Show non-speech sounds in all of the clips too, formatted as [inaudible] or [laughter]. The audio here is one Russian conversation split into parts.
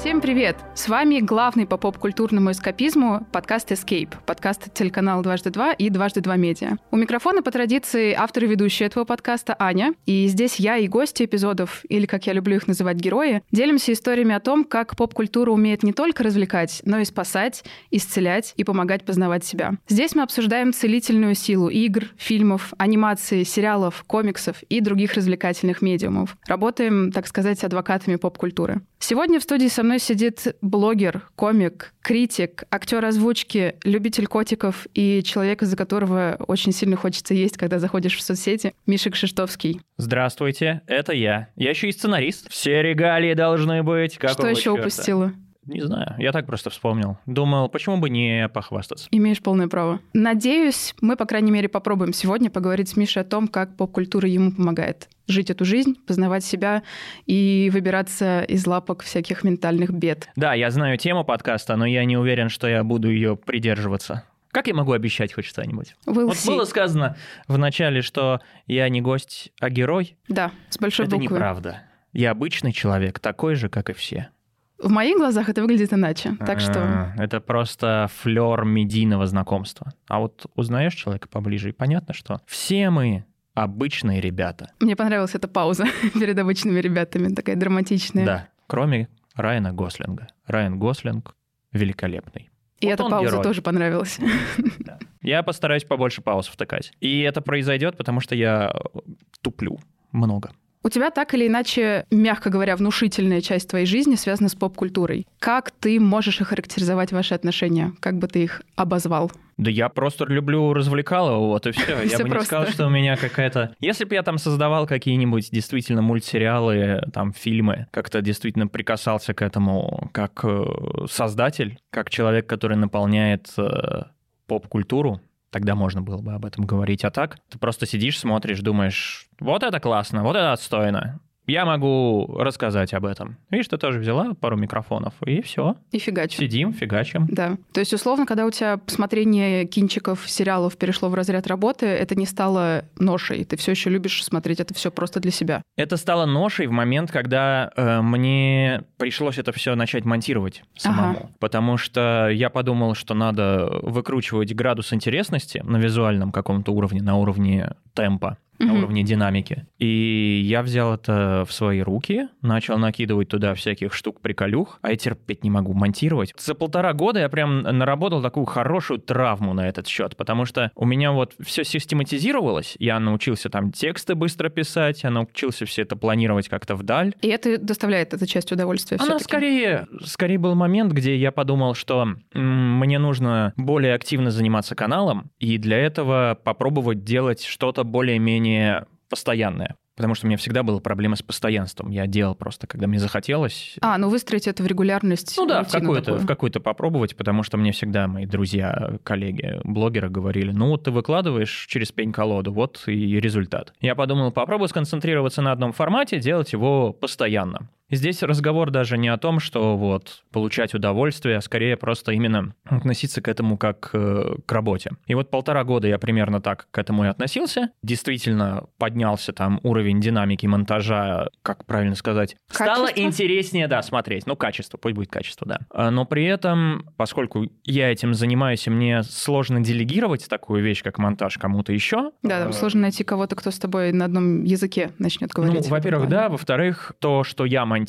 Всем привет! С вами главный по поп-культурному эскапизму подкаст Escape, подкаст телеканала «Дважды два» и «Дважды два медиа». У микрофона по традиции автор и ведущая этого подкаста Аня, и здесь я и гости эпизодов, или как я люблю их называть герои, делимся историями о том, как поп-культура умеет не только развлекать, но и спасать, исцелять и помогать познавать себя. Здесь мы обсуждаем целительную силу игр, фильмов, анимации, сериалов, комиксов и других развлекательных медиумов. Работаем, так сказать, адвокатами поп-культуры. Сегодня в студии со мной сидит блогер, комик, критик, актер озвучки, любитель котиков и человек, из-за которого очень сильно хочется есть, когда заходишь в соцсети, Миша Кшиштовский. Здравствуйте, это я. Я еще и сценарист. Все регалии должны быть. Какого Что еще черта? упустила? Не знаю, я так просто вспомнил. Думал, почему бы не похвастаться. Имеешь полное право. Надеюсь, мы, по крайней мере, попробуем сегодня поговорить с Мишей о том, как поп-культура ему помогает жить эту жизнь, познавать себя и выбираться из лапок всяких ментальных бед. Да, я знаю тему подкаста, но я не уверен, что я буду ее придерживаться. Как я могу обещать хоть что-нибудь? We'll вот see. было сказано в начале, что я не гость, а герой. Да, с большой это буквы. неправда. Я обычный человек, такой же, как и все. В моих глазах это выглядит иначе. Так что А, Это просто флер медийного знакомства. А вот узнаешь человека поближе, и понятно, что все мы обычные ребята. мне понравилась эта пауза [laughs] перед обычными ребятами, такая драматичная. Да, кроме Райана Гослинга. Райан Гослинг великолепный. И Вот эта пауза герой. тоже понравилась. Я постараюсь побольше пауз втыкать. И это произойдет, потому что я туплю много. У тебя так или иначе, мягко говоря, внушительная часть твоей жизни связана с поп-культурой. Как ты можешь охарактеризовать ваши отношения? Как бы ты их обозвал? Да я просто люблю развлекалово, вот и все. [laughs] Я бы не сказал, что у меня какая-то... Если бы я там создавал какие-нибудь действительно мультсериалы, там фильмы, как-то действительно прикасался к этому как э, создатель, как человек, который наполняет э, поп-культуру, тогда можно было бы об этом говорить. А так ты просто сидишь, смотришь, думаешь, вот это классно, вот это отстойно. Я могу рассказать об этом. Видишь, ты тоже взяла пару микрофонов, и все. И фигачу. Сидим, фигачим. Да. То есть, условно, когда у тебя посмотрение кинчиков, сериалов перешло в разряд работы, это не стало ношей. Ты все еще любишь смотреть это все просто для себя. Это стало ношей в момент, когда э, мне пришлось это все начать монтировать самому. Потому что я подумал, что надо выкручивать градус интересности на визуальном каком-то уровне, на уровне темпа, на Мгм. уровне динамики. И я взял это в свои руки, начал накидывать туда всяких штук-приколюх, а я терпеть не могу монтировать. За полтора года я прям наработал такую хорошую травму на этот счет, потому что у меня вот все систематизировалось, я научился там тексты быстро писать, я научился все это планировать как-то вдаль. И это доставляет эта часть удовольствия Она всё-таки. скорее, скорее был момент, где я подумал, что м, мне нужно более активно заниматься каналом, и для этого попробовать делать что-то более-менее постоянное. Потому что у меня всегда была проблема с постоянством. Я делал просто, когда мне захотелось. А, ну выстроить это в регулярность. Ну да, в какую-то, в какую-то попробовать, потому что мне всегда мои друзья, коллеги, блогеры говорили, ну вот ты выкладываешь через пень-колоду, вот и результат. Я подумал, попробую сконцентрироваться на одном формате, делать его постоянно. Здесь разговор даже не о том, что вот получать удовольствие, а скорее просто именно относиться к этому как э, к работе. И вот полтора года я примерно так к этому и относился. Действительно поднялся там уровень динамики монтажа, как правильно сказать, стало Качество? интереснее, да, смотреть. Ну, качество, пусть будет качество, да. А, Но при этом, поскольку я этим занимаюсь, и мне сложно делегировать такую вещь, как монтаж кому-то еще. Да, там э, сложно найти кого-то, кто с тобой на одном языке начнет ну, говорить. этом во-первых, да. Во-вторых, то, что я монтирую,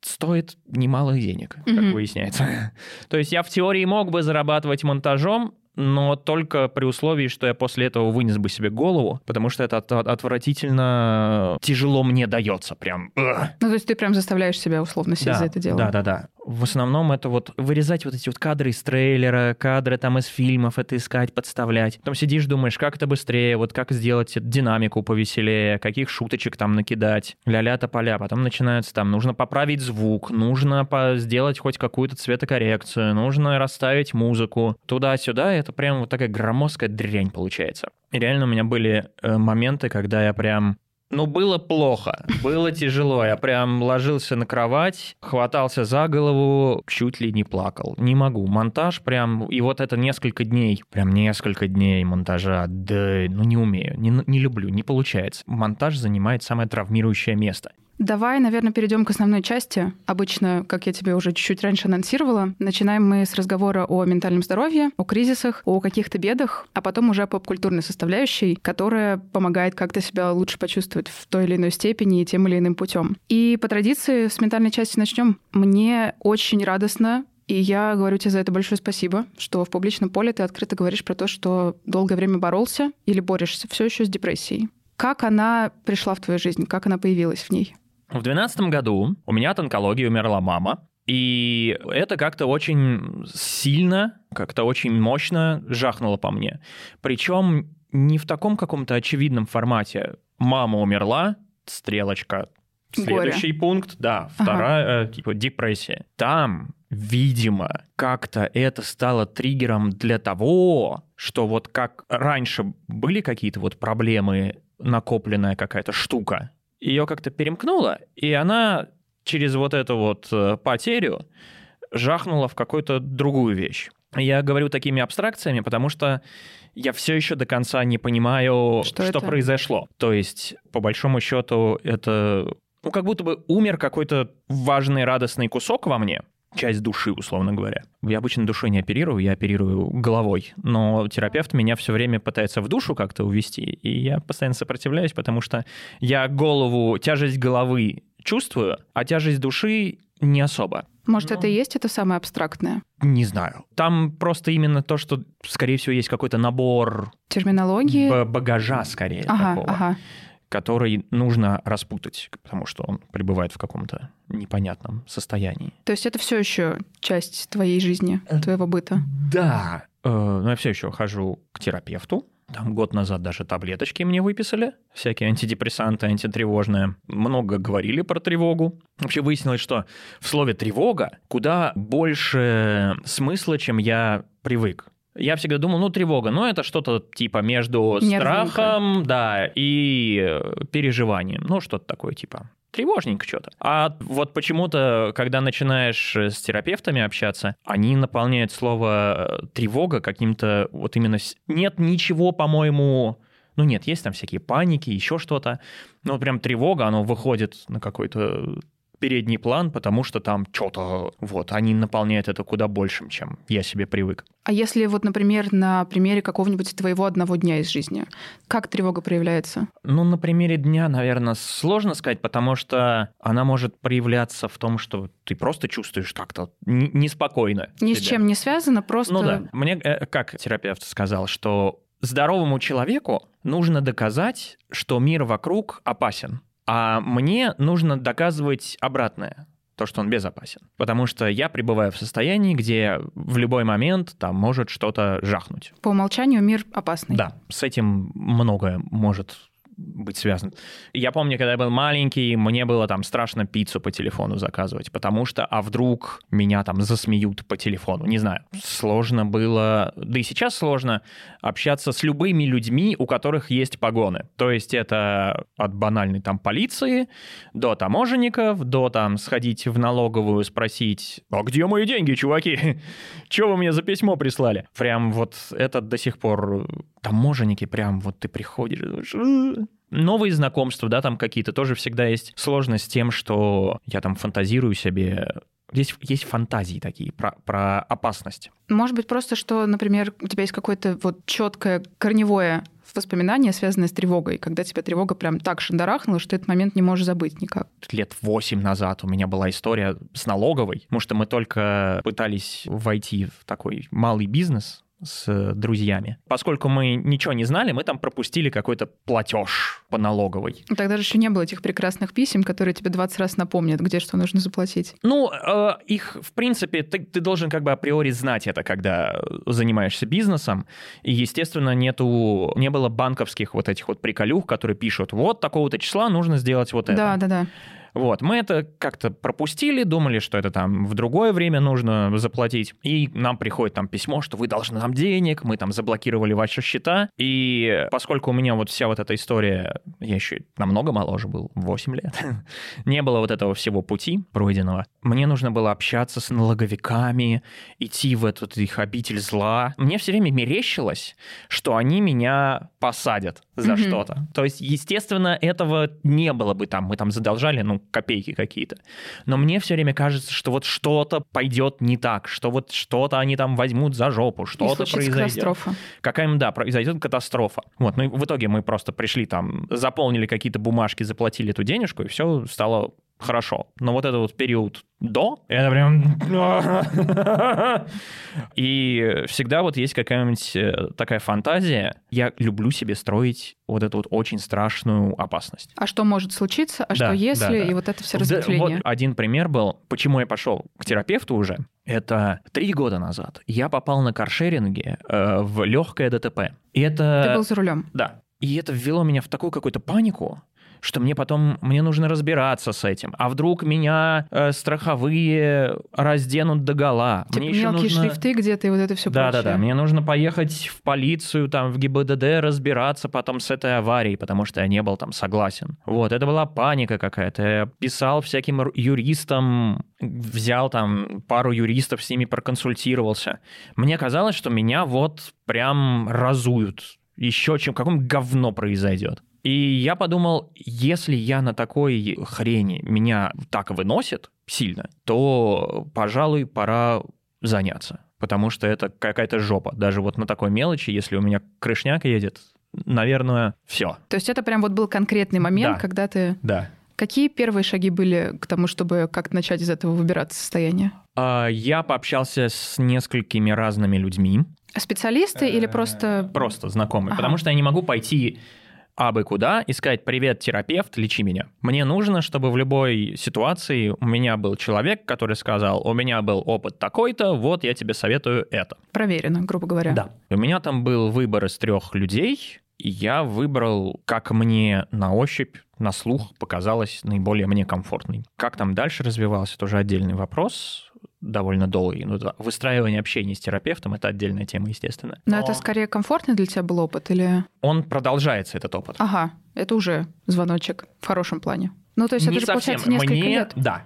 стоит немалых денег, как Мгм. выясняется. [laughs] То есть я в теории мог бы зарабатывать монтажом, но только при условии, что я после этого вынес бы себе голову, потому что это от- от- отвратительно тяжело мне дается, прям. Ну, то есть ты прям заставляешь себя условно сесть Да, за это дело. Да, да, да. В основном это вот вырезать вот эти вот кадры из трейлера, кадры там из фильмов, это искать, подставлять. Потом сидишь, думаешь, как это быстрее, вот как сделать динамику повеселее, каких шуточек там накидать, ля-ля тополя. Потом начинается там, нужно поправить звук, нужно по- сделать хоть какую-то цветокоррекцию, нужно расставить музыку. Туда-сюда, это прям вот такая громоздкая дрянь получается. И реально у меня были э, моменты, когда я прям ну, было плохо, было тяжело. Я прям ложился на кровать, хватался за голову, чуть ли не плакал. Не могу. Монтаж прям... И вот это несколько дней, прям несколько дней монтажа, да, ну не умею, не, не люблю, не получается. Монтаж занимает самое травмирующее место. Давай, наверное, перейдем к основной части. Обычно, как я тебе уже чуть-чуть раньше анонсировала, начинаем мы с разговора о ментальном здоровье, о кризисах, о каких-то бедах, а потом уже о поп-культурной составляющей, которая помогает как-то себя лучше почувствовать в той или иной степени и тем или иным путем. И по традиции с ментальной части начнем. Мне очень радостно и я говорю тебе за это большое спасибо, что в публичном поле ты открыто говоришь про то, что долгое время боролся или борешься все еще с депрессией. Как она пришла в твою жизнь? Как она появилась в ней? В 2012 году у меня от онкологии умерла мама, и это как-то очень сильно, как-то очень мощно жахнуло по мне. Причем не в таком каком-то очевидном формате. Мама умерла, стрелочка, Следующий Горе. пункт, да, вторая, ага. типа, депрессия. Там, видимо, как-то это стало триггером для того, что вот как раньше были какие-то вот проблемы, накопленная какая-то штука, ее как-то перемкнуло, и она через вот эту вот э, потерю жахнула в какую-то другую вещь. Я говорю такими абстракциями, потому что я все еще до конца не понимаю, что, что произошло. То есть, по большому счету, это ну, как будто бы умер какой-то важный, радостный кусок во мне, часть души, условно говоря. Я обычно душой не оперирую, я оперирую головой, но терапевт меня все время пытается в душу как-то увести, и я постоянно сопротивляюсь, потому что я голову, тяжесть головы чувствую, а тяжесть души не особо. Может, Но... это и есть это самое абстрактное? Не знаю. Там просто именно то, что, скорее всего, есть какой-то набор... Терминологии? Багажа, скорее, ага, такого. Ага который нужно распутать, потому что он пребывает в каком-то непонятном состоянии. То есть это все еще часть твоей жизни, э, твоего быта? Да. Э, но я все еще хожу к терапевту. Там год назад даже таблеточки мне выписали, всякие антидепрессанты, антитревожные. Много говорили про тревогу. Вообще выяснилось, что в слове «тревога» куда больше смысла, чем я привык. Я всегда думал, ну, тревога, ну, это что-то типа между Нервненько. страхом, да, и э, переживанием. Ну, что-то такое типа тревожненько что-то. А вот почему-то, когда начинаешь с терапевтами общаться, они наполняют слово э, тревога каким-то вот именно... Нет ничего, по-моему, ну нет, есть там всякие паники, еще что-то. Но прям тревога, оно выходит на какой-то передний план, потому что там что-то, вот, они наполняют это куда большим, чем я себе привык. А если вот, например, на примере какого-нибудь твоего одного дня из жизни, как тревога проявляется? Ну, на примере дня, наверное, сложно сказать, потому что она может проявляться в том, что ты просто чувствуешь как-то неспокойно. Ни себя. с чем не связано, просто... Ну да. Мне, э, как терапевт сказал, что здоровому человеку нужно доказать, что мир вокруг опасен. А мне нужно доказывать обратное то, что он безопасен. Потому что я пребываю в состоянии, где в любой момент там может что-то жахнуть. По умолчанию мир опасный. Да, с этим многое может быть связан. Я помню, когда я был маленький, мне было там страшно пиццу по телефону заказывать, потому что, а вдруг меня там засмеют по телефону, не знаю. Сложно было, да и сейчас сложно общаться с любыми людьми, у которых есть погоны. То есть это от банальной там полиции до таможенников, до там сходить в налоговую, спросить, а где мои деньги, чуваки? [laughs] Что вы мне за письмо прислали? Прям вот это до сих пор таможенники, прям вот ты приходишь, новые знакомства, да, там какие-то, тоже всегда есть сложность с тем, что я там фантазирую себе Здесь есть фантазии такие про, про опасность. Может быть, просто, что, например, у тебя есть какое-то вот четкое корневое воспоминание, связанное с тревогой, когда тебя тревога прям так шандарахнула, что этот момент не можешь забыть никак. Лет восемь назад у меня была история с налоговой, потому что мы только пытались войти в такой малый бизнес, с друзьями. Поскольку мы ничего не знали, мы там пропустили какой-то платеж по налоговой. Тогда же еще не было этих прекрасных писем, которые тебе 20 раз напомнят, где что нужно заплатить. Ну, э, их, в принципе, ты, ты должен как бы априори знать это, когда занимаешься бизнесом. И, естественно, нету, не было банковских вот этих вот приколюх, которые пишут, вот такого-то числа нужно сделать вот это. Да, да, да. Вот, мы это как-то пропустили, думали, что это там в другое время нужно заплатить, и нам приходит там письмо, что вы должны нам денег, мы там заблокировали ваши счета, и поскольку у меня вот вся вот эта история, я еще намного моложе был, 8 лет, [laughs] не было вот этого всего пути пройденного, мне нужно было общаться с налоговиками, идти в этот их обитель зла. Мне все время мерещилось, что они меня посадят за mm-hmm. что-то. То есть, естественно, этого не было бы там. Мы там задолжали, ну, копейки какие-то. Но мне все время кажется, что вот что-то пойдет не так, что вот что-то они там возьмут за жопу, что-то произойдет. катастрофа. Какая-нибудь, да, произойдет катастрофа. Вот, ну и в итоге мы просто пришли там, заполнили какие-то бумажки, заплатили эту денежку, и все стало хорошо. Но вот этот вот период до, это прям... [laughs] И всегда вот есть какая-нибудь э, такая фантазия. Я люблю себе строить вот эту вот очень страшную опасность. А что может случиться, а Да, что да, если, да. и вот это все Да, разветвление. Вот один пример был, почему я пошел к терапевту уже. Это три года назад. Я попал на каршеринге э, в легкое ДТП. И это... Ты был за рулем. Да. И это ввело меня в такую какую-то панику, что мне потом, мне нужно разбираться с этим. А вдруг меня э, страховые разденут до гола? Типа мне еще мелкие нужно... шрифты где-то и вот это все Да, да, да. Мне нужно поехать в полицию, там, в ГИБДД разбираться потом с этой аварией, потому что я не был там согласен. Вот, это была паника какая-то. Я писал всяким юристам, взял там пару юристов, с ними проконсультировался. Мне казалось, что меня вот прям разуют. Еще чем, каком говно произойдет. И я подумал, если я на такой хрени меня так выносит сильно, то, пожалуй, пора заняться. Потому что это какая-то жопа. Даже вот на такой мелочи, если у меня крышняк едет, наверное, все. То есть это прям вот был конкретный момент, Да. когда ты... Да. Какие первые шаги были к тому, чтобы как-то начать из этого выбираться состояния? А, Я пообщался с несколькими разными людьми, Специалисты или просто... просто знакомые, Ага. потому что я не могу пойти абы куда и сказать «Привет, терапевт, лечи меня». Мне нужно, чтобы в любой ситуации у меня был человек, который сказал «У меня был опыт такой-то, вот я тебе советую это». Проверено, грубо говоря. Да. У меня там был выбор из трех людей, и я выбрал, как мне на ощупь, на слух показалось наиболее мне комфортный. Как там дальше развивался, тоже отдельный вопрос, довольно долгий. Ну, да, выстраивание общения с терапевтом — это отдельная тема, естественно. Но это скорее комфортный для тебя был опыт или... Он продолжается, этот опыт. Ага, это уже звоночек в хорошем плане. Ну, то есть Не это же, совсем. получается, несколько Мне- лет. Да.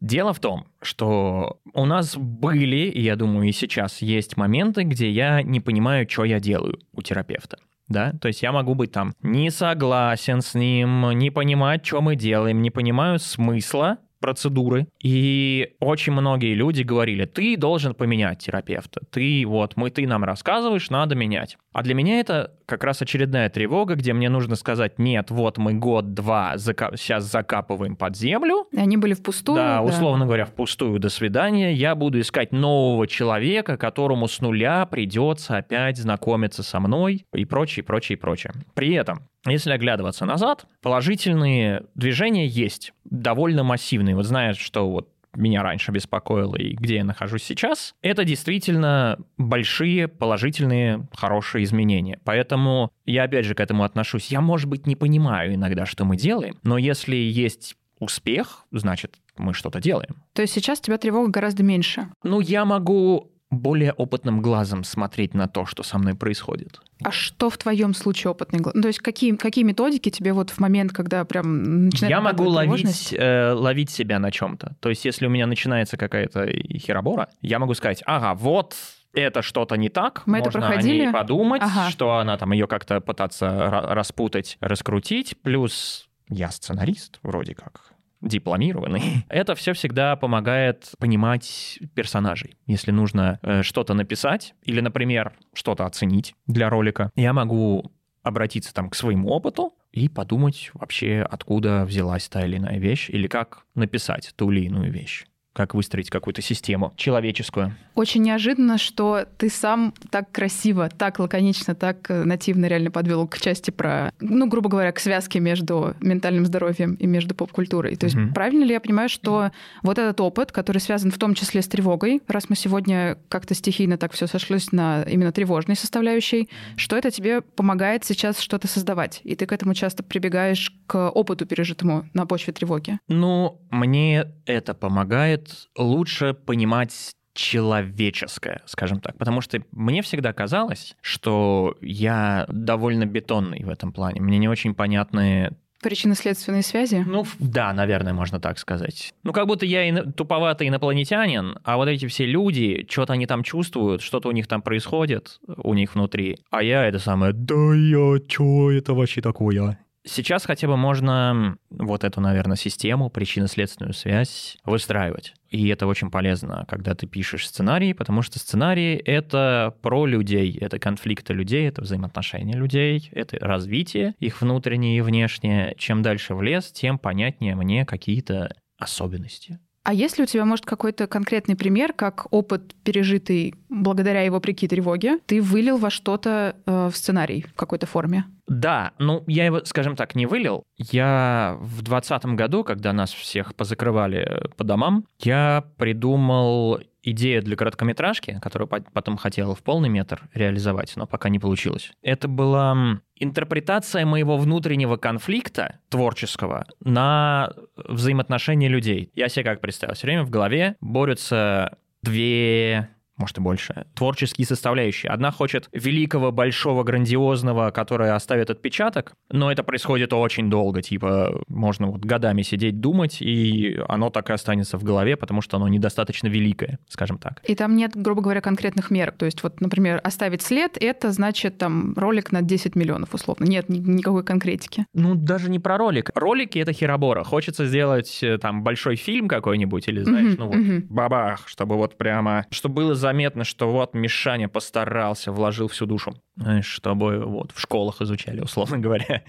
Дело в том, что у нас были, и я думаю, и сейчас есть моменты, где я не понимаю, что я делаю у терапевта. Да, то есть я могу быть там не согласен с ним, не понимать, что мы делаем, не понимаю смысла процедуры. И очень многие люди говорили, ты должен поменять терапевта. Ты вот, мы, ты нам рассказываешь, надо менять. А для меня это как раз очередная тревога, где мне нужно сказать, нет, вот мы год-два зака- сейчас закапываем под землю, они были впустую. да, условно говоря, впустую до свидания. Я буду искать нового человека, которому с нуля придется опять знакомиться со мной и прочее, прочее, прочее. При этом, если оглядываться назад, положительные движения есть, довольно массивные. Вот знаешь, что вот меня раньше беспокоило и где я нахожусь сейчас, это действительно большие, положительные, хорошие изменения. Поэтому я опять же к этому отношусь. Я, может быть, не понимаю иногда, что мы делаем, но если есть успех, значит, мы что-то делаем. То есть сейчас тебя тревога гораздо меньше. Ну, я могу более опытным глазом смотреть на то, что со мной происходит. А что в твоем случае опытный глаз? Ну, то есть какие, какие методики тебе вот в момент, когда прям начинает я могу ловить, э, ловить себя на чем-то. То есть, если у меня начинается какая-то херобора, я могу сказать, ага, вот это что-то не так, Мы это можно проходили? о ней подумать, Ага. что она там ее как-то пытаться ра- распутать, раскрутить, плюс я сценарист вроде как дипломированный. [laughs] Это все всегда помогает понимать персонажей. Если нужно э, что-то написать или, например, что-то оценить для ролика, я могу обратиться там к своему опыту и подумать вообще, откуда взялась та или иная вещь, или как написать ту или иную вещь, как выстроить какую-то систему человеческую. Очень неожиданно, что ты сам так красиво, так лаконично, так э, нативно реально подвел к части про, ну, грубо говоря, к связке между ментальным здоровьем и между поп-культурой. То есть Мгм. правильно ли я понимаю, что вот этот опыт, который связан в том числе с тревогой, раз мы сегодня как-то стихийно так все сошлось на именно тревожной составляющей, что это тебе помогает сейчас что-то создавать, и ты к этому часто прибегаешь к опыту пережитому на почве тревоги? Ну, мне это помогает лучше понимать человеческое, скажем так. Потому что мне всегда казалось, что я довольно бетонный в этом плане. Мне не очень понятны Причинно-следственные связи? Ну, да, наверное, можно так сказать. Ну, как будто я ино- туповатый инопланетянин, а вот эти все люди, что-то они там чувствуют, что-то у них там происходит, у них внутри. А я это самое, да я, чё это вообще такое? Сейчас хотя бы можно вот эту, наверное, систему, причинно-следственную связь выстраивать. И это очень полезно, когда ты пишешь сценарий, потому что сценарий — это про людей, это конфликты людей, это взаимоотношения людей, это развитие их внутреннее и внешнее. Чем дальше в лес, тем понятнее мне какие-то особенности. А есть ли у тебя, может, какой-то конкретный пример, как опыт, пережитый благодаря его вопреки тревоге, ты вылил во что-то э, в сценарий в какой-то форме? Да, ну я его, скажем так, не вылил. Я в двадцатом году, когда нас всех позакрывали по домам, я придумал идею для короткометражки, которую потом хотел в полный метр реализовать, но пока не получилось. Это была интерпретация моего внутреннего конфликта творческого на взаимоотношения людей. Я себе как представил, все время в голове борются две может и больше, творческие составляющие. Одна хочет великого, большого, грандиозного, которое оставит отпечаток, но это происходит очень долго, типа можно вот годами сидеть, думать, и оно так и останется в голове, потому что оно недостаточно великое, скажем так. И там нет, грубо говоря, конкретных мер. То есть вот, например, оставить след — это значит там ролик на 10 миллионов, условно. Нет никакой конкретики. Ну, даже не про ролик. Ролики — это херобора. Хочется сделать э, там большой фильм какой-нибудь или, знаешь, uh-huh, ну вот uh-huh. бабах, чтобы вот прямо, чтобы было за заметно, что вот Мишаня постарался, вложил всю душу, чтобы вот в школах изучали, условно говоря.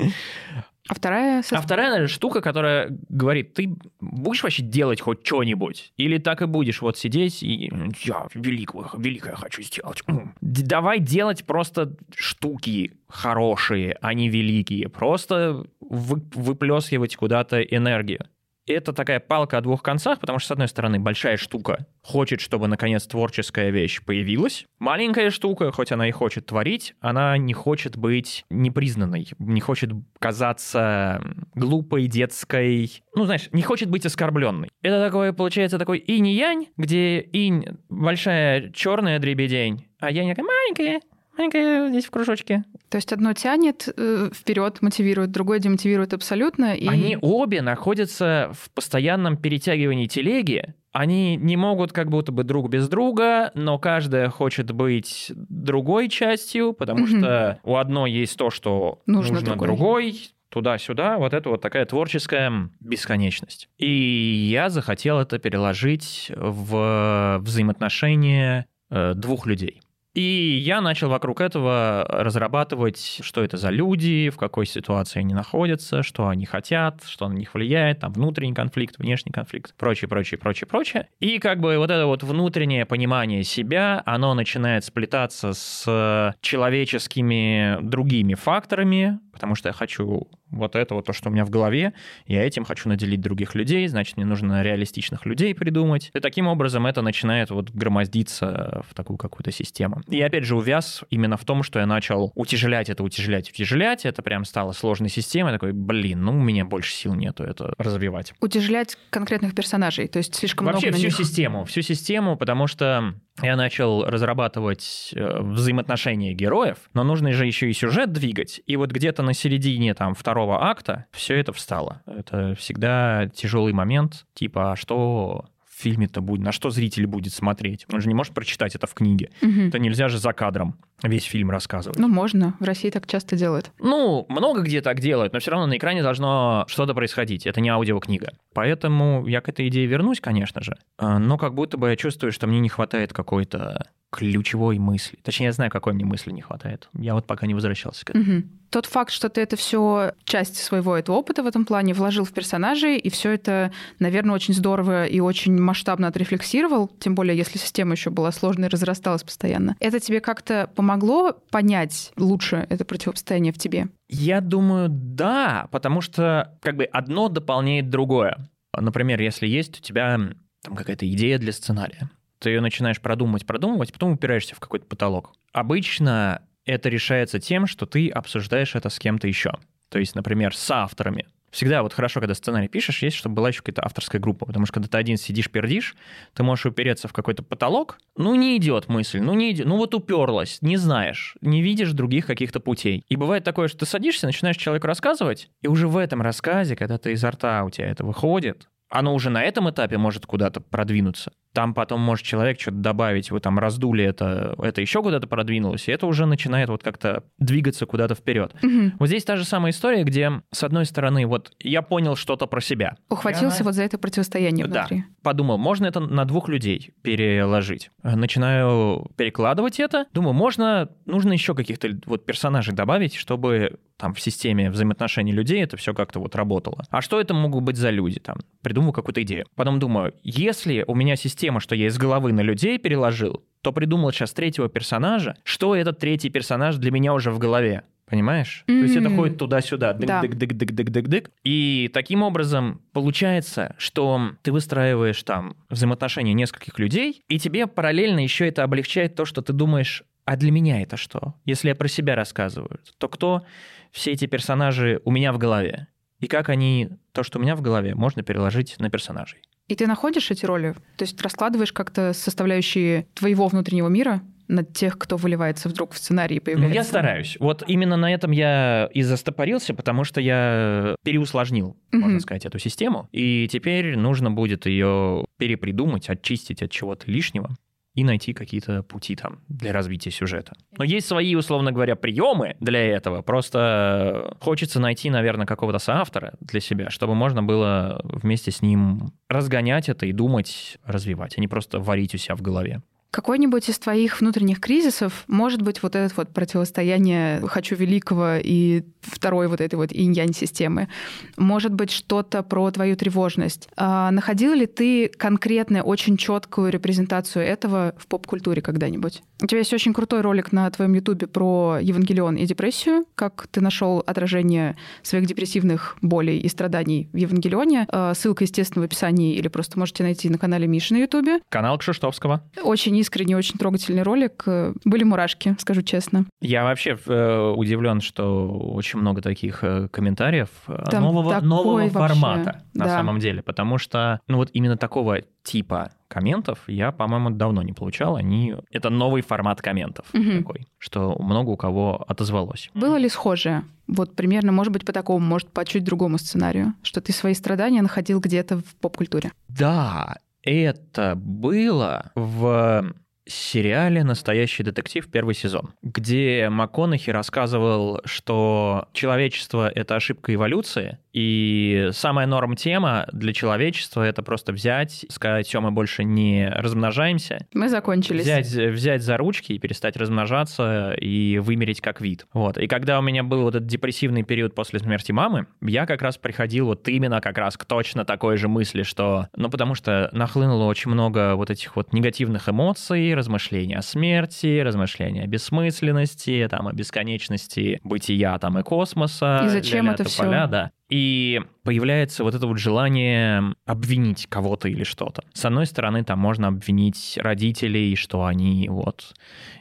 А вторая... А вторая, штука, которая говорит, ты будешь вообще делать хоть что-нибудь? Или так и будешь вот сидеть и я великое, великое хочу сделать. Давай делать просто штуки хорошие, а не великие. Просто вы, выплескивать куда-то энергию это такая палка о двух концах, потому что, с одной стороны, большая штука хочет, чтобы, наконец, творческая вещь появилась. Маленькая штука, хоть она и хочет творить, она не хочет быть непризнанной, не хочет казаться глупой, детской, ну, знаешь, не хочет быть оскорбленной. Это такое, получается, такой инь-янь, где инь большая черная дребедень, а янь такая маленькая, маленькая здесь в кружочке. То есть одно тянет э, вперед, мотивирует, другое демотивирует абсолютно. И... Они обе находятся в постоянном перетягивании телеги. Они не могут как будто бы друг без друга, но каждая хочет быть другой частью, потому mm-hmm. что у одной есть то, что нужно, нужно другой. другой туда-сюда, вот это вот такая творческая бесконечность. И я захотел это переложить в взаимоотношения э, двух людей. И я начал вокруг этого разрабатывать, что это за люди, в какой ситуации они находятся, что они хотят, что на них влияет, там внутренний конфликт, внешний конфликт, прочее, прочее, прочее, прочее. И как бы вот это вот внутреннее понимание себя, оно начинает сплетаться с человеческими другими факторами, потому что я хочу вот это вот то, что у меня в голове, я этим хочу наделить других людей, значит, мне нужно реалистичных людей придумать. И таким образом это начинает вот громоздиться в такую какую-то систему. И опять же увяз именно в том, что я начал утяжелять это, утяжелять, утяжелять, это прям стало сложной системой, такой, блин, ну у меня больше сил нету это развивать. Утяжелять конкретных персонажей, то есть слишком Вообще много всю них... систему, всю систему, потому что я начал разрабатывать э, взаимоотношения героев, но нужно же еще и сюжет двигать. И вот где-то на середине там второго акта все это встало. Это всегда тяжелый момент, типа, а что в фильме-то будет, на что зритель будет смотреть. Он же не может прочитать это в книге. Угу. Это нельзя же за кадром весь фильм рассказывать. Ну, можно. В России так часто делают. Ну, много где так делают, но все равно на экране должно что-то происходить. Это не аудиокнига. Поэтому я к этой идее вернусь, конечно же. А, но как будто бы я чувствую, что мне не хватает какой-то ключевой мысли. Точнее, я знаю, какой мне мысли не хватает. Я вот пока не возвращался к этому. Угу. Тот факт, что ты это все часть своего этого опыта в этом плане вложил в персонажей, и все это, наверное, очень здорово и очень масштабно отрефлексировал, тем более, если система еще была сложной и разрасталась постоянно. Это тебе как-то помогло понять лучше это противостояние в тебе? Я думаю, да, потому что как бы одно дополняет другое. Например, если есть у тебя там какая-то идея для сценария, ты ее начинаешь продумывать, продумывать, потом упираешься в какой-то потолок. Обычно это решается тем, что ты обсуждаешь это с кем-то еще. То есть, например, с авторами. Всегда вот хорошо, когда сценарий пишешь, есть, чтобы была еще какая-то авторская группа, потому что когда ты один сидишь, пердишь, ты можешь упереться в какой-то потолок, ну не идет мысль, ну не идет, ну вот уперлась, не знаешь, не видишь других каких-то путей. И бывает такое, что ты садишься, начинаешь человеку рассказывать, и уже в этом рассказе, когда ты изо рта у тебя это выходит, оно уже на этом этапе может куда-то продвинуться. Там потом может человек что-то добавить, вы там раздули это, это еще куда-то продвинулось, и это уже начинает вот как-то двигаться куда-то вперед. Мгм. Вот здесь та же самая история, где, с одной стороны, вот я понял что-то про себя. Ухватился Я- вот за это противостояние Да. внутри. Подумал, можно это на двух людей переложить. Начинаю перекладывать это. Думаю, можно, нужно еще каких-то вот персонажей добавить, чтобы там в системе взаимоотношений людей это все как-то вот работало. А что это могут быть за люди там? Придумал какую-то идею. Потом думаю, если у меня система, что я из головы на людей переложил, то придумал сейчас третьего персонажа, что этот третий персонаж для меня уже в голове. Понимаешь? То есть это ходит туда-сюда, Да. дык-дык-дык-дык-дык-дык. И таким образом получается, что ты выстраиваешь там взаимоотношения нескольких людей, и тебе параллельно еще это облегчает то, что ты думаешь, а для меня это что? Если я про себя рассказываю, то кто все эти персонажи у меня в голове? И как они, то, что у меня в голове, можно переложить на персонажей? И ты находишь эти роли? То есть раскладываешь как-то составляющие твоего внутреннего мира на тех, кто выливается вдруг в сценарий и Ну, появляется? я стараюсь. Вот именно на этом я и застопорился, потому что я переусложнил, можно Мгм. сказать, эту систему. И теперь нужно будет ее перепридумать, очистить от чего-то лишнего и найти какие-то пути там для развития сюжета. Но есть свои, условно говоря, приемы для этого. Просто хочется найти, наверное, какого-то соавтора для себя, чтобы можно было вместе с ним разгонять это и думать, развивать, а не просто варить у себя в голове. Какой-нибудь из твоих внутренних кризисов может быть вот это вот противостояние «хочу великого» и второй вот этой вот инь-янь системы. Может быть что-то про твою тревожность. А находил ли ты конкретно очень четкую репрезентацию этого в поп-культуре когда-нибудь? У тебя есть очень крутой ролик на твоем ютубе про Евангелион и депрессию, как ты нашел отражение своих депрессивных болей и страданий в Евангелионе. А, Ссылка, естественно, в описании или просто можете найти на канале Миши на ютубе. Канал Кшиштовского. Очень искренний, очень трогательный ролик. Были мурашки, скажу честно. Я вообще э, удивлен, что очень много таких э, комментариев э, Там нового, нового вообще, формата на да. самом деле, потому что ну вот именно такого типа комментов я, по-моему, давно не получал. Они это новый формат комментов Мгм. такой, что много у кого отозвалось. Было ли схожее? Вот примерно, может быть, по такому, может, по чуть другому сценарию, что ты свои страдания находил где-то в поп-культуре. Да, это было в сериале «Настоящий детектив» первый сезон, где МакКонахи рассказывал, что человечество — это ошибка эволюции, и самая норм-тема для человечества — это просто взять, сказать, все, мы больше не размножаемся, Мы закончились. взять, взять за ручки и перестать размножаться и вымереть как вид. Вот. И когда у меня был вот этот депрессивный период после смерти мамы, я как раз приходил вот именно как раз к точно такой же мысли, что... Ну, потому что нахлынуло очень много вот этих вот негативных эмоций, размышлений о смерти, размышления о бессмысленности, там, о бесконечности бытия там и космоса. И зачем это тополя, да. И появляется вот это вот желание обвинить кого-то или что-то. С одной стороны, там можно обвинить родителей, что они вот...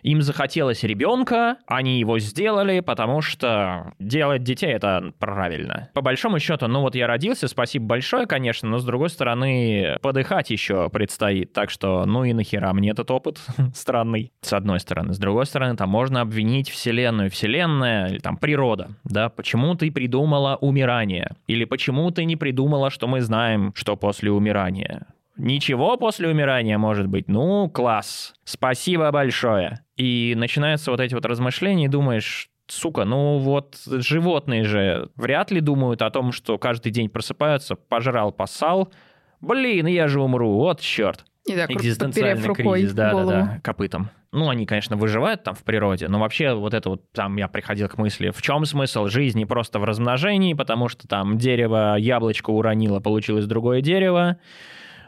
Им захотелось ребенка, они его сделали, потому что делать детей — это правильно. По большому счету, ну вот я родился, спасибо большое, конечно, но с другой стороны, подыхать еще предстоит. Так что, ну и нахера мне этот опыт [laughs] странный, с одной стороны. С другой стороны, там можно обвинить Вселенную. Вселенная, или там природа, да, почему ты придумала умирание? Или почему ты не придумала, что мы знаем, что после умирания? Ничего после умирания может быть. Ну, класс. Спасибо большое. И начинаются вот эти вот размышления, и думаешь, сука, ну вот животные же вряд ли думают о том, что каждый день просыпаются, пожрал, поссал. Блин, я же умру, вот черт. И так, Экзистенциальный кризис, да, голову. да, да, копытом. Ну, они, конечно, выживают там в природе, но вообще вот это вот там я приходил к мысли, в чем смысл жизни просто в размножении, потому что там дерево яблочко уронило, получилось другое дерево,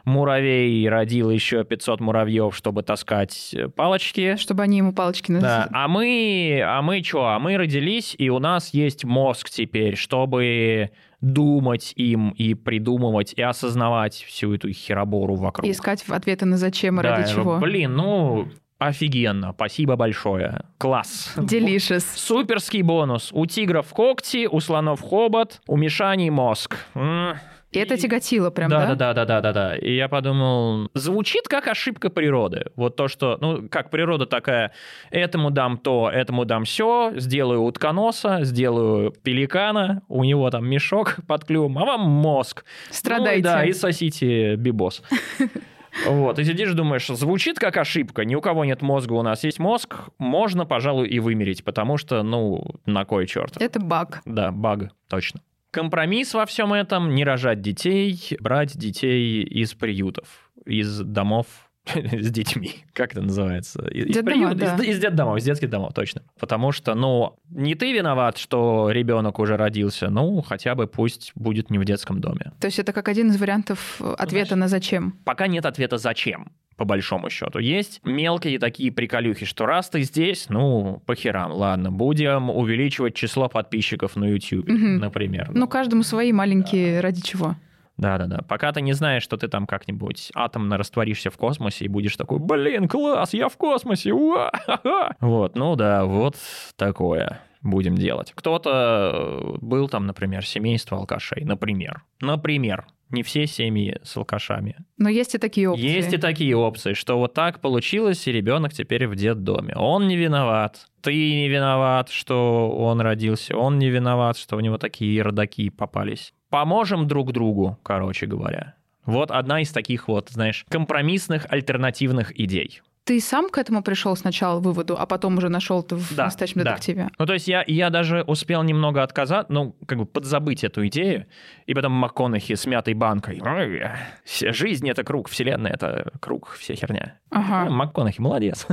муравей родил еще 500 муравьев, чтобы таскать э, палочки. Чтобы они ему палочки Да, наз- а мы, а мы что? А мы родились, и у нас есть мозг теперь, чтобы думать им и придумывать, и осознавать всю эту херобору вокруг. и искать ответы на зачем и Да, ради чего. Блин, ну, Офигенно, спасибо большое. Класс. Делишес. Суперский бонус. У тигров когти, у слонов хобот, у Мишани мозг. М. И это тяготило прям, да? да, да, да, да, да, да. И я подумал, звучит как ошибка природы. Вот то, что, ну, как природа такая, этому дам то, этому дам все, сделаю утконоса, сделаю пеликана, у него там мешок [laughs] под клювом, а вам мозг. Страдайте. Ну, да, и сосите бибос. [laughs] Вот, и сидишь, думаешь, звучит как ошибка, ни у кого нет мозга, у нас есть мозг, можно, пожалуй, и вымереть, потому что, ну, на кой черт. Это баг. Да, баг, точно. Компромисс во всем этом – не рожать детей, брать детей из приютов, из домов с детьми. [laughs] Как это называется? Из, Детдома, приют- да. из, из детдомов, из детских домов, точно. Потому что, ну, не ты виноват, что ребенок уже родился, ну, хотя бы пусть будет не в детском доме. То есть это как один из вариантов э, ответа на зачем. Пока нет ответа «зачем», по большому счету. Есть мелкие такие приколюхи, что раз ты здесь, ну, по херам, ладно, будем увеличивать число подписчиков на YouTube, Мгм. например. Ну, каждому свои маленькие ради чего. Да-да-да. Пока ты не знаешь, что ты там как-нибудь атомно растворишься в космосе и будешь такой, блин, класс, я в космосе, уа, ха-ха». Вот, ну да, вот такое будем делать. Кто-то э, был там, например, семейство алкашей, например. Например. Не все семьи с алкашами. Но есть и такие опции. Есть и такие опции, что вот так получилось, и ребенок теперь в детдоме. Он не виноват. Ты не виноват, что он родился. Он не виноват, что у него такие родаки попались. Поможем друг другу, короче говоря. Вот одна из таких вот, знаешь, компромиссных альтернативных идей. Ты сам к этому пришел сначала выводу, а потом уже нашел это в Да, настоящем да. детективе. Ну, то есть я, я даже успел немного отказаться, ну, как бы подзабыть эту идею, и потом МакКонахи с мятой банкой. «Ой, вся Жизнь — это круг, вселенная — это круг, вся херня. Ага. Ну, МакКонахи молодец.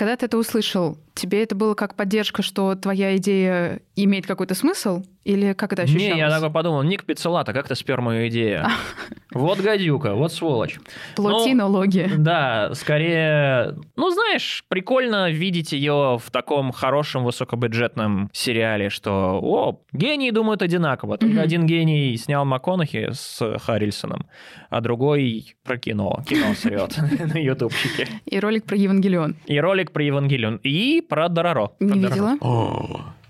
Когда ты это услышал, тебе это было как поддержка, что твоя идея имеет какой-то смысл? Или как это ощущалось? Не, я такой подумал, Ник Пиццелата, как ты спер мою идею? [laughs] Вот гадюка, вот сволочь. Плотинология. Да, скорее, ну, знаешь, прикольно видеть ее в таком хорошем высокобюджетном сериале, что, о, гении думают одинаково. Только Мгм. один гений снял МакКонахи с Харрельсоном, а другой про кино. Кино срет [laughs] на ютубчике. И ролик про Евангелион. И ролик про Евангелион. И про Дороро. Не видела?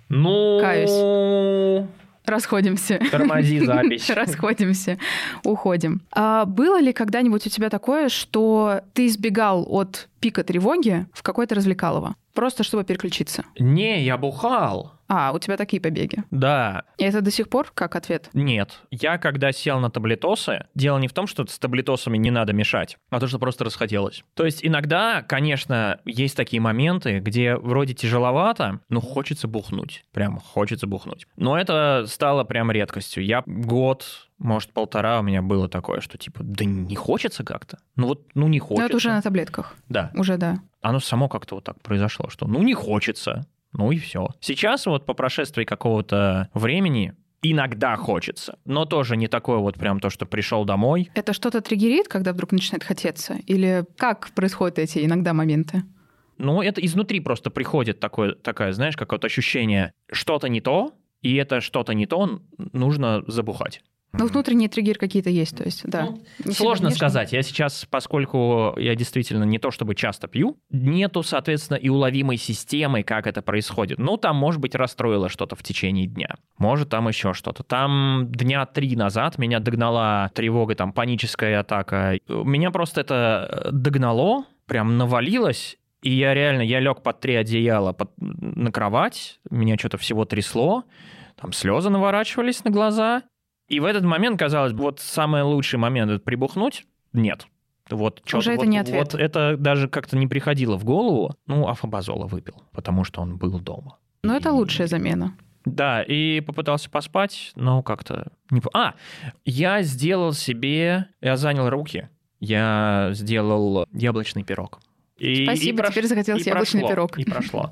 Ну... Расходимся. Тормози [laughs] запись. Расходимся, уходим. А было ли когда-нибудь у тебя такое, что ты избегал от пика тревоги в какое-то развлекалово? Просто чтобы переключиться. Не, я бухал. А, у тебя такие побеги. Да, И это до сих пор как ответ? Нет. Я когда сел на таблетосы, дело не в том, что с таблетосами не надо мешать, а то, что просто расхотелось. То есть иногда, конечно, есть такие моменты, где вроде тяжеловато, но хочется бухнуть. Прям хочется бухнуть. Но это стало прям редкостью. Я год, может, полтора у меня было такое, что типа, да не хочется как-то. Ну вот, ну не Ну, хочется. это уже на таблетках. Да Уже да. оно само как-то вот так произошло, что ну не хочется, ну и все. Сейчас вот по прошествии какого-то времени иногда хочется, но тоже не такое вот прям то, что пришел домой. Это что-то триггерит, когда вдруг начинает хотеться? Или как происходят эти иногда моменты? Ну это изнутри просто приходит такое, такое, знаешь, какое-то ощущение, что-то не то, и это что-то не то нужно забухать. Ну, внутренние триггеры какие-то есть, то есть, да. Ну, Сложно внешне. сказать. Я сейчас, поскольку я действительно не то чтобы часто пью, нету, соответственно, и уловимой системы, как это происходит. Ну, там, может быть, расстроило что-то в течение дня. Может, там еще что-то. Там дня три назад меня догнала тревога, там, паническая атака. Меня просто это э, догнало, прям навалилось, и я реально, я лег под три одеяла под- на кровать, меня что-то всего трясло, там слезы наворачивались на глаза. И в этот момент казалось, вот самый лучший момент это прибухнуть. Нет. Вот, чё-то Уже это вот- не ответ. Вот это даже как-то не приходило в голову. Ну, афобазола выпил, потому что он был дома. Но это И- лучшая замена. Да, и попытался поспать, но как-то... Не... А, я сделал себе... Я занял руки. Я сделал яблочный пирог. И, Спасибо, прош- теперь захотелось и яблочный прошло, пирог. И прошло.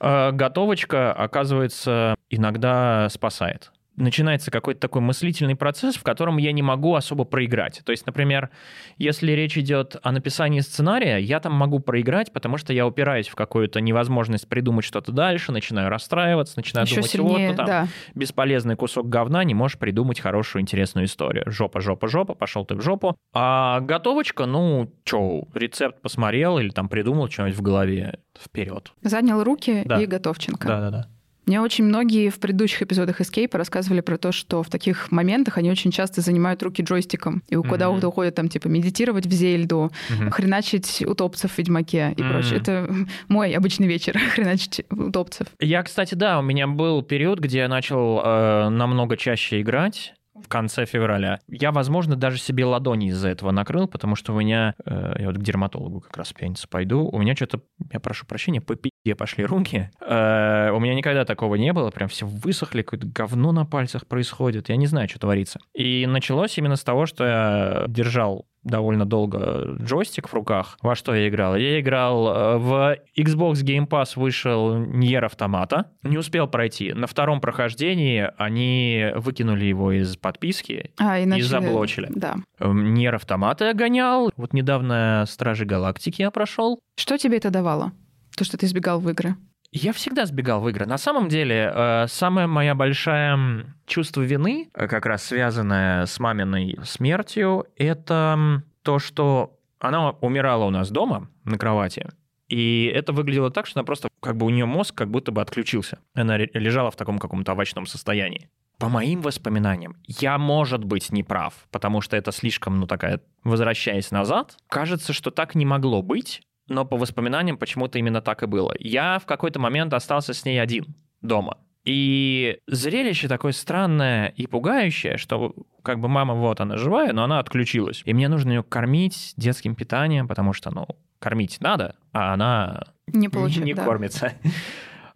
Э, Готовочка, оказывается, иногда спасает. Начинается какой-то такой мыслительный процесс, в котором я не могу особо проиграть. То есть, например, если речь идет о написании сценария, я там могу проиграть, потому что я упираюсь в какую-то невозможность придумать что-то дальше, начинаю расстраиваться, начинаю Еще думать, сильнее, вот ты там да. бесполезный кусок говна, не можешь придумать хорошую, интересную историю. Жопа, жопа, жопа, пошел ты в жопу. А готовочка, ну, чё, рецепт посмотрел или там придумал что-нибудь в голове, вперед. Занял руки Да. и готовченко. Да-да-да. Мне очень многие в предыдущих эпизодах Escape рассказывали про то, что в таких моментах они очень часто занимают руки джойстиком. И у Мгм. куда-то уходят там, типа, медитировать в Зельду, Мгм. хреначить утопцев в Ведьмаке и Мгм. прочее. Это [laughs] мой обычный вечер, [laughs] хреначить утопцев. Я, кстати, да, у меня был период, где я начал э, намного чаще играть в конце февраля. Я, возможно, даже себе ладони из-за этого накрыл, потому что у меня, э, я вот к дерматологу как раз в пятницу пойду, у меня что-то, я прошу прощения, по пи***е пошли руки. Э, у меня никогда такого не было, прям все высохли, какое-то говно на пальцах происходит, я не знаю, что творится. И началось именно с того, что я держал довольно долго джойстик в руках. Во что я играл? Я играл э, в Xbox Game Pass вышел Nier Автомата. Не успел пройти. На втором прохождении они выкинули его из подписки. А, иначе... заблочили. Да. Эм, Nier Автомата я гонял. Вот недавно Стражи Галактики я прошел. Что тебе это давало? То, что ты избегал в игры? Я всегда сбегал в игры. На самом деле, э, самая моя большая м, чувство вины, э, как раз связанное с маминой смертью, это то, что она умирала у нас дома на кровати. И это выглядело так, что она просто, как бы у нее мозг как будто бы отключился. Она лежала в таком каком-то овощном состоянии. По моим воспоминаниям, я, может быть, не прав, потому что это слишком, ну, такая, возвращаясь назад, кажется, что так не могло быть, но по воспоминаниям почему-то именно так и было. Я в какой-то момент остался с ней один дома. И зрелище такое странное и пугающее, что как бы мама вот она живая, но она отключилась. И мне нужно ее кормить детским питанием, потому что, ну, кормить надо, а она Не получилось, не да. кормится.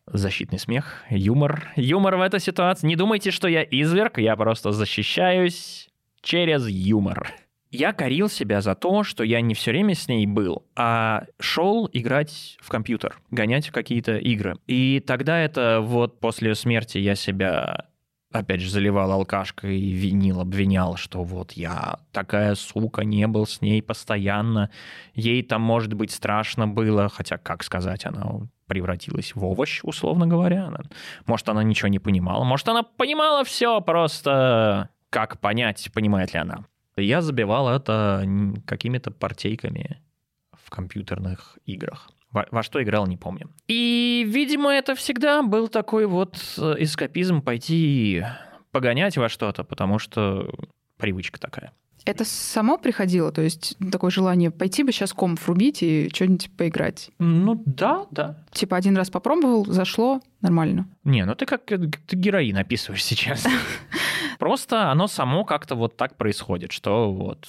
Защитный смех, юмор. Юмор в этой ситуации. Не думайте, что я изверг, я просто защищаюсь через юмор. Я корил себя за то, что я не все время с ней был, а шел играть в компьютер, гонять в какие-то игры. И тогда это вот после её смерти я себя опять же заливал алкашкой и винил, обвинял, что вот я такая сука, не был с ней постоянно. Ей там, может быть, страшно было, хотя, как сказать, она превратилась в овощ, условно говоря. Может, она ничего не понимала, может, она понимала все, просто как понять, понимает ли она. Я забивал это какими-то партейками в компьютерных играх. Во, во что играл, не помню. И, видимо, это всегда был такой вот э, эскапизм пойти погонять во что-то, потому что привычка такая. Это само приходило? То есть такое желание пойти бы сейчас комп врубить и что-нибудь поиграть? Ну да, да. Типа один раз попробовал, зашло, нормально. Не, ну ты как э, ты героин описываешь сейчас. [laughs] Просто оно само как-то вот так происходит, что вот,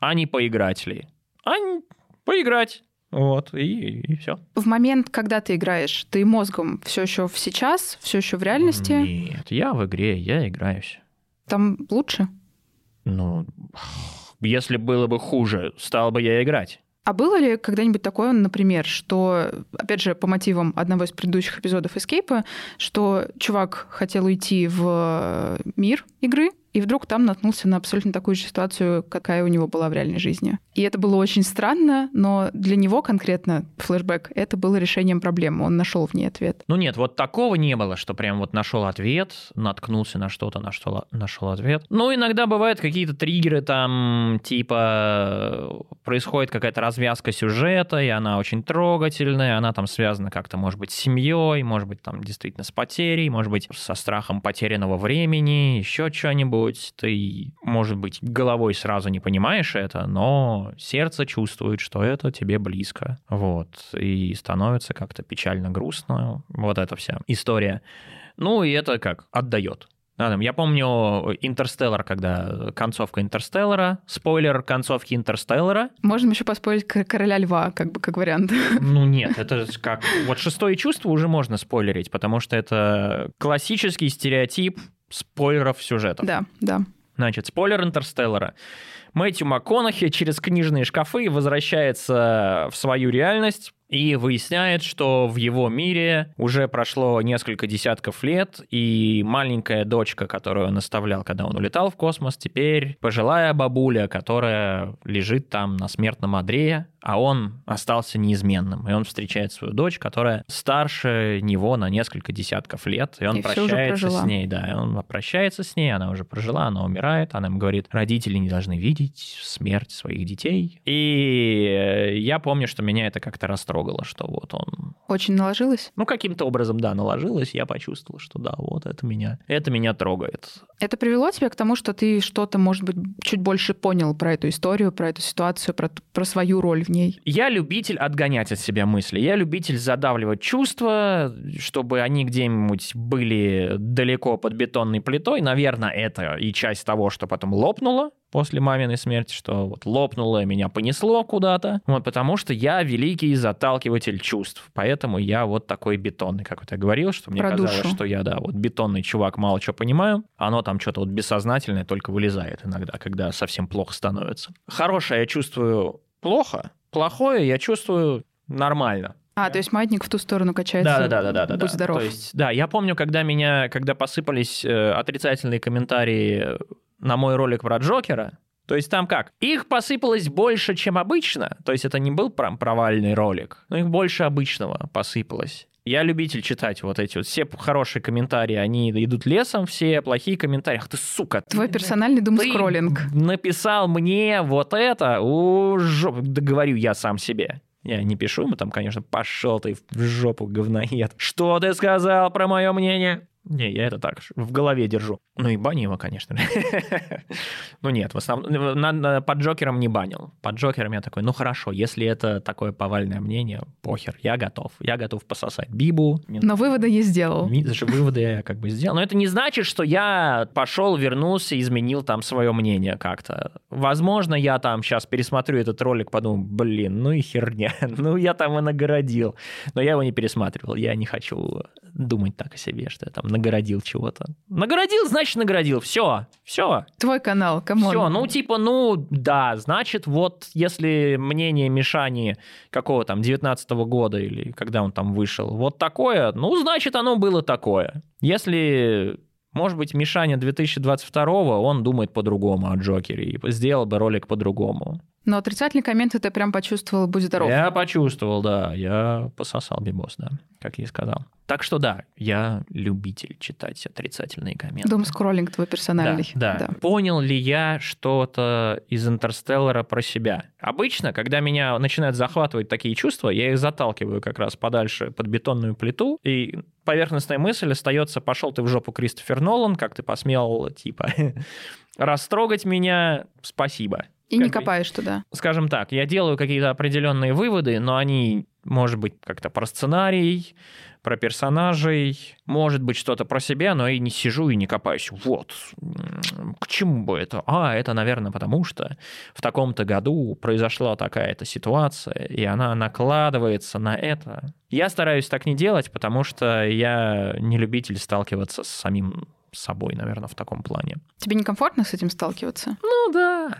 а не поиграть ли? А не- поиграть. Вот, и, все. В момент, когда ты играешь, ты мозгом все еще в сейчас, все еще в реальности, Нет, я в игре, я играюсь. там лучше. Ну, если было бы хуже, стал бы я играть. А было ли когда-нибудь такое, например, что, опять же, по мотивам одного из предыдущих эпизодов Escape, что чувак хотел уйти в мир игры, и вдруг там наткнулся на абсолютно такую же ситуацию, какая у него была в реальной жизни. И это было очень странно, но для него конкретно флешбэк это было решением проблемы. Он нашел в ней ответ. Ну нет, вот такого не было, что прям вот нашел ответ, наткнулся на что-то, нашел, нашел ответ. Ну, иногда бывают какие-то триггеры там, типа происходит какая-то развязка сюжета, и она очень трогательная, она там связана как-то, может быть, с семьей, может быть, там действительно с потерей, может быть, со страхом потерянного времени, еще что-нибудь. Ты, может быть, головой сразу не понимаешь это, но сердце чувствует, что это тебе близко. Вот. И становится как-то печально грустно. Вот эта вся история. Ну, и это как? Отдает. Я помню Интерстеллар, когда концовка Интерстеллара, спойлер концовки Интерстеллара. Можем еще поспорить короля льва, как бы как вариант. [laughs] Ну нет, это как... Вот шестое чувство уже можно спойлерить, потому что это классический стереотип спойлеров сюжетов. Да, да. Значит, спойлер Интерстеллара. Мэтью МакКонахи через книжные шкафы возвращается в свою реальность и выясняет, что в его мире уже прошло несколько десятков лет, и маленькая дочка, которую он оставлял, когда он улетал в космос, теперь пожилая бабуля, которая лежит там на смертном одре, а он остался неизменным. И он встречает свою дочь, которая старше него на несколько десятков лет, и он И прощается с ней, да, он прощается с ней, она уже прожила, она умирает, она ему говорит, родители не должны видеть смерть своих детей. И э, я помню, что меня это как-то растрогало, что вот он, Очень наложилось? ну, каким-то образом, да, наложилось, я почувствовал, что да, вот это меня, это меня трогает. Это привело тебя к тому, что ты что-то, может быть, чуть больше понял про эту историю, про эту ситуацию, про, про свою роль в ней? Я любитель отгонять от себя мысли. Я любитель задавливать чувства, чтобы они где-нибудь были далеко под бетонной плитой. Наверное, это и часть того, что потом лопнуло после маминой смерти, что вот лопнуло, меня понесло куда-то. Вот потому что я великий заталкиватель чувств. Поэтому я вот такой бетонный, как вот я говорил, что мне Про казалось, душу. что я, да, вот бетонный чувак, мало что понимаю. Оно там что-то вот бессознательное только вылезает иногда, когда совсем плохо становится. Хорошее я чувствую плохо, плохое я чувствую нормально. А, то есть маятник в ту сторону качается. Да, да, да, да, да. Будь да. здоров. То есть, да, я помню, когда меня, когда посыпались э, отрицательные комментарии на мой ролик про Джокера. То есть там как? Их посыпалось больше, чем обычно. То есть это не был прям провальный ролик, но их больше обычного посыпалось. Я любитель читать вот эти вот все хорошие комментарии, они идут лесом, все плохие комментарии. Ах ты сука! Твой ты- персональный думскроллинг. написал мне вот это, у жоп- да говорю я сам себе. Я не пишу ему там, конечно, пошел ты в жопу, говноед. Что ты сказал про мое мнение? Не, я это так в голове держу. Ну и бани его, конечно. [laughs] Ну нет, в основном на- на- под Джокером не банил. Под Джокером я такой, ну хорошо, если это такое повальное мнение, похер, я готов. Я готов пососать Бибу. Но выводы я сделал. Выводы я как бы сделал. Но это не значит, что я пошел, вернулся, изменил там свое мнение как-то. Возможно, я там сейчас пересмотрю этот ролик, подумаю, блин, ну и херня. [laughs] Ну, я там и нагородил. Но я его не пересматривал. Я не хочу думать так о себе, что я там нагородил чего-то. Нагородил, значит, нагородил. Все, все. Твой канал, come on. Все, ну типа, ну да, значит, вот если мнение Мишани какого там 19 года или когда он там вышел, вот такое, ну значит оно было такое. Если, может быть, Мишаня 2022 он думает по-другому о Джокере и сделал бы ролик по-другому. Но отрицательные комменты ты прям почувствовал, будь здоров. Я почувствовал, да, я пососал бибос, да, как я и сказал. Так что да, я любитель читать отрицательные комменты. Думскроллинг твой персональный. Да, да. Понял ли я что-то из Интерстеллара про себя? Обычно, когда меня начинают захватывать такие чувства, я их заталкиваю как раз подальше под бетонную плиту, и поверхностная мысль остается «пошел ты в жопу, Кристофер Нолан, как ты посмел, типа, [laughs] растрогать меня, спасибо». И не Как бы- копаешь туда. скажем так, я делаю какие-то определенные выводы, но они, может быть, как-то про сценарий, про персонажей, может быть, что-то про себя, но я не сижу и не копаюсь. Вот, к чему бы это? А, это, наверное, потому что в таком-то году произошла такая-то ситуация, и она накладывается на это. Я стараюсь так не делать, потому что я не любитель сталкиваться с самим собой, наверное, в таком плане. Тебе некомфортно с этим сталкиваться? Ну да.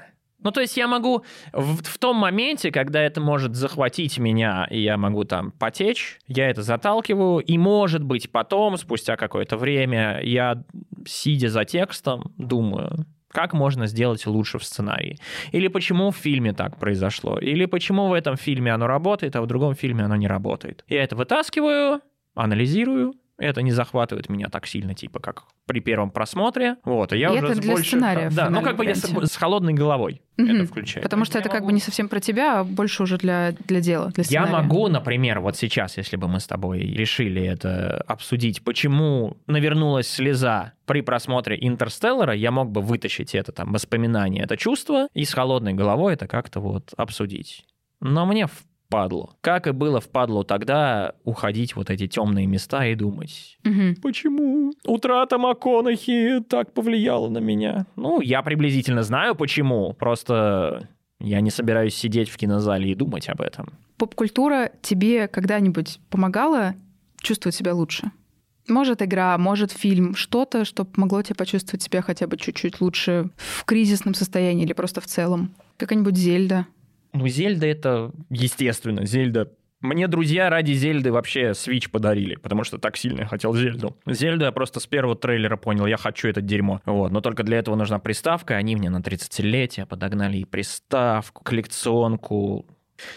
Ну, то есть я могу в, в том моменте, когда это может захватить меня, и я могу там потечь, я это заталкиваю, и, может быть, потом, спустя какое-то время, я, сидя за текстом, думаю, как можно сделать лучше в сценарии. Или почему в фильме так произошло. Или почему в этом фильме оно работает, а в другом фильме оно не работает. Я это вытаскиваю, анализирую, это не захватывает меня так сильно, типа, как при первом просмотре. Вот, и я И уже это для больше... сценария в Да, ну как бы я с, с холодной головой Мгм. это включаю. Потому То что это я как бы могу- не совсем про тебя, а больше уже для, для дела, для Я сценария. могу, например, вот сейчас, если бы мы с тобой решили это обсудить, почему навернулась слеза при просмотре «Интерстеллара», я мог бы вытащить это там воспоминание, это чувство, и с холодной головой это как-то вот обсудить. Но мне впадло. Как и было впадло тогда уходить вот эти темные места и думать, Мгм. Почему утрата МакКонахи так повлияла на меня? Ну, я приблизительно знаю почему, просто я не собираюсь сидеть в кинозале и думать об этом. Поп-культура тебе когда-нибудь помогала чувствовать себя лучше? Может, игра, может, фильм, что-то, что помогло тебе почувствовать себя хотя бы чуть-чуть лучше в кризисном состоянии или просто в целом? Какая-нибудь Зельда? Ну, Зельда это естественно. Зельда Мне друзья ради Зельды вообще Switch подарили, потому что так сильно я хотел Зельду. Зельду я просто с первого трейлера понял, я хочу это дерьмо. Вот, но только для этого нужна приставка, они мне на 30-летие подогнали и приставку, коллекционку,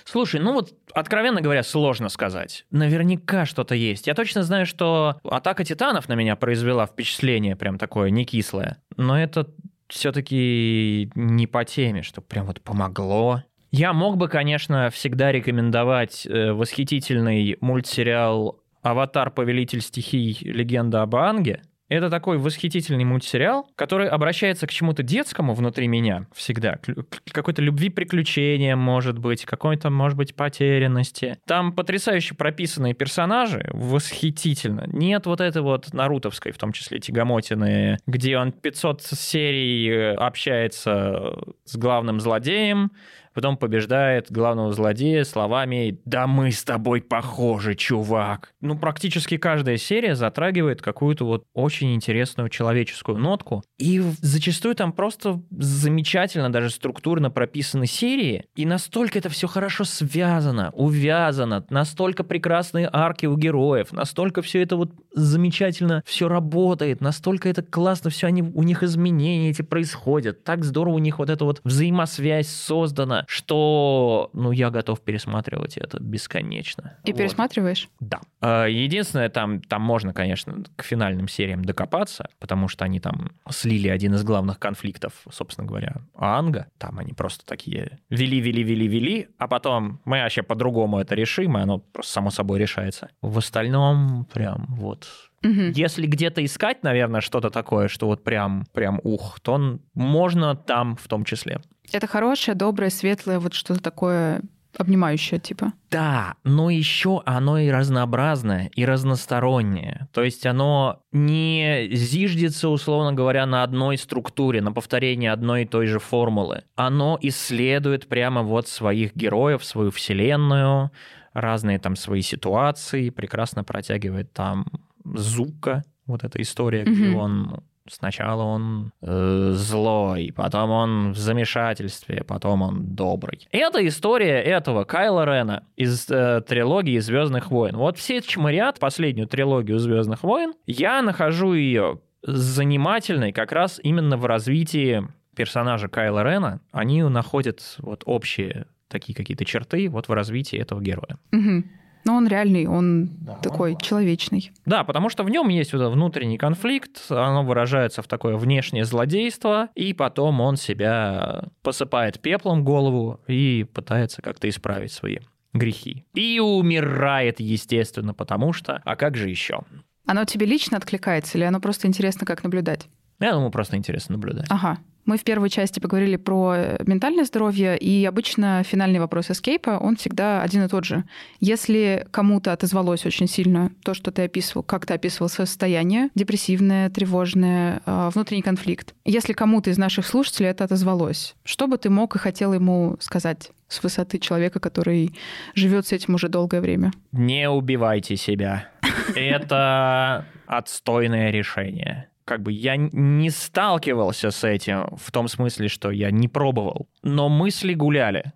Слушай, ну вот, откровенно говоря, сложно сказать. Наверняка что-то есть. Я точно знаю, что «Атака титанов» на меня произвела впечатление прям такое, не кислое. Но это все-таки не по теме, что прям вот помогло. Я мог бы, конечно, всегда рекомендовать э, восхитительный мультсериал «Аватар. Повелитель стихий. Легенда об Анге», это такой восхитительный мультсериал, который обращается к чему-то детскому внутри меня всегда. К какой-то любви приключения, может быть, какой-то, может быть, потерянности. Там потрясающе прописанные персонажи, восхитительно. Нет вот этой вот нарутовской, в том числе Тигомотины, где он 500 серий э, общается с главным злодеем, потом побеждает главного злодея словами «Да мы с тобой похожи, чувак». Ну, практически каждая серия затрагивает какую-то вот очень интересную человеческую нотку. И зачастую там просто замечательно, даже структурно прописаны серии, и настолько это все хорошо связано, увязано, настолько прекрасные арки у героев, настолько все это вот замечательно все работает, настолько это классно, все они, у них изменения эти происходят, так здорово у них вот эта вот взаимосвязь создана, что, ну, я готов пересматривать это бесконечно. И вот. пересматриваешь? Да. А, единственное, там, там можно, конечно, к финальным сериям докопаться, потому что они там слили один из главных конфликтов, собственно говоря, Анга. Там они просто такие вели, вели, вели, вели, а потом мы вообще по-другому это решим, и оно просто само собой решается. В остальном прям вот Угу. Если где-то искать, наверное, что-то такое, что вот прям, прям ух, то можно там в том числе. Это хорошее, доброе, светлое, вот что-то такое обнимающее, типа. Да, но еще оно и разнообразное, и разностороннее. То есть оно не зиждется, условно говоря, на одной структуре, на повторении одной и той же формулы. Оно исследует прямо вот своих героев, свою вселенную, разные там свои ситуации, прекрасно протягивает там Зука, вот эта история, mm-hmm. где он Сначала он э, злой, потом он в замешательстве, потом он добрый. Это история этого Кайла Рена из э, трилогии Звездных войн. Вот все чморят последнюю трилогию Звездных войн. Я нахожу ее занимательной как раз именно в развитии персонажа Кайла Рена. Они находят вот общие такие какие-то черты вот в развитии этого героя. Угу. Но он реальный, он да, такой он... человечный. Да, потому что в нем есть вот внутренний конфликт, оно выражается в такое внешнее злодейство, и потом он себя посыпает пеплом голову и пытается как-то исправить свои грехи. И умирает, естественно, потому что... А как же еще? Оно тебе лично откликается или оно просто интересно как наблюдать? Я думаю, просто интересно наблюдать. Ага. Мы в первой части поговорили про ментальное здоровье, и обычно финальный вопрос эскейпа, он всегда один и тот же. Если кому-то отозвалось очень сильно то, что ты описывал, как ты описывал свое состояние, депрессивное, тревожное, а, внутренний конфликт, если кому-то из наших слушателей это отозвалось, что бы ты мог и хотел ему сказать? с высоты человека, который живет с этим уже долгое время. Не убивайте себя. Это отстойное решение как бы я не сталкивался с этим в том смысле, что я не пробовал. Но мысли гуляли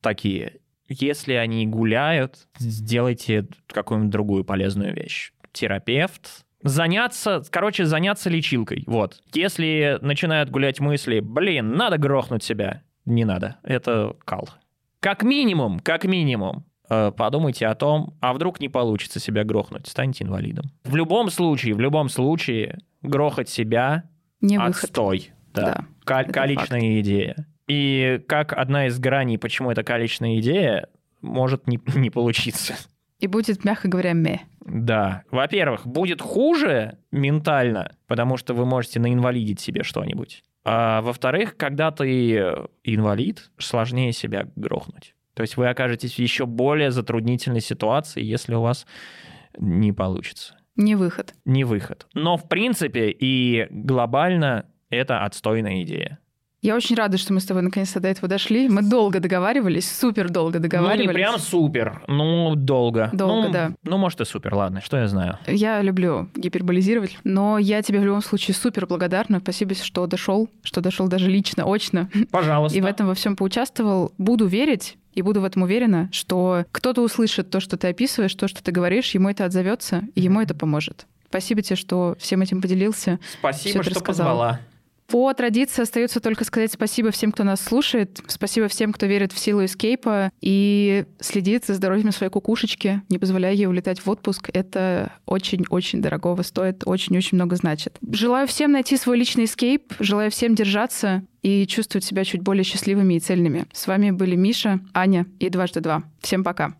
такие. Если они гуляют, сделайте какую-нибудь другую полезную вещь. Терапевт, заняться, короче, заняться лечилкой. Вот. Если начинают гулять мысли, блин, надо грохнуть себя, не надо. Это кал. Как минимум, как минимум, э, подумайте о том, а вдруг не получится себя грохнуть, станьте инвалидом. В любом случае, в любом случае, грохать себя не отстой. Да. да Кал- каличная факт. идея. И как одна из граней, почему это каличная идея, может не, не получиться. И будет, мягко говоря, ме. Да. Во-первых, будет хуже ментально, потому что вы можете наинвалидить себе что-нибудь. А во-вторых, когда ты инвалид, сложнее себя грохнуть. То есть вы окажетесь в еще более затруднительной ситуации, если у вас не получится. Не выход. Не выход. Но в принципе и глобально это отстойная идея. Я очень рада, что мы с тобой наконец-то до этого дошли. Мы долго договаривались, супер долго договаривались. Ну, не прям супер, ну, долго. Долго, ну, да. Ну, может, и супер, ладно, что я знаю. Я люблю гиперболизировать, но я тебе в любом случае супер благодарна. Спасибо, что дошел, что дошел даже лично, очно. Пожалуйста. И в этом во всем поучаствовал. Буду верить, И буду в этом уверена, что кто-то услышит то, что ты описываешь, то, что ты говоришь, ему это отзовется, и ему это поможет. Спасибо тебе, что всем этим поделился. Спасибо, что рассказал. позвала. По традиции остается только сказать спасибо всем, кто нас слушает, спасибо всем, кто верит в силу эскейпа и следит за здоровьем своей кукушечки, не позволяя ей улетать в отпуск. Это очень-очень дорогого стоит, очень-очень много значит. Желаю всем найти свой личный эскейп, желаю всем держаться и чувствовать себя чуть более счастливыми и цельными. С вами были Миша, Аня и Дважды Два. Всем пока.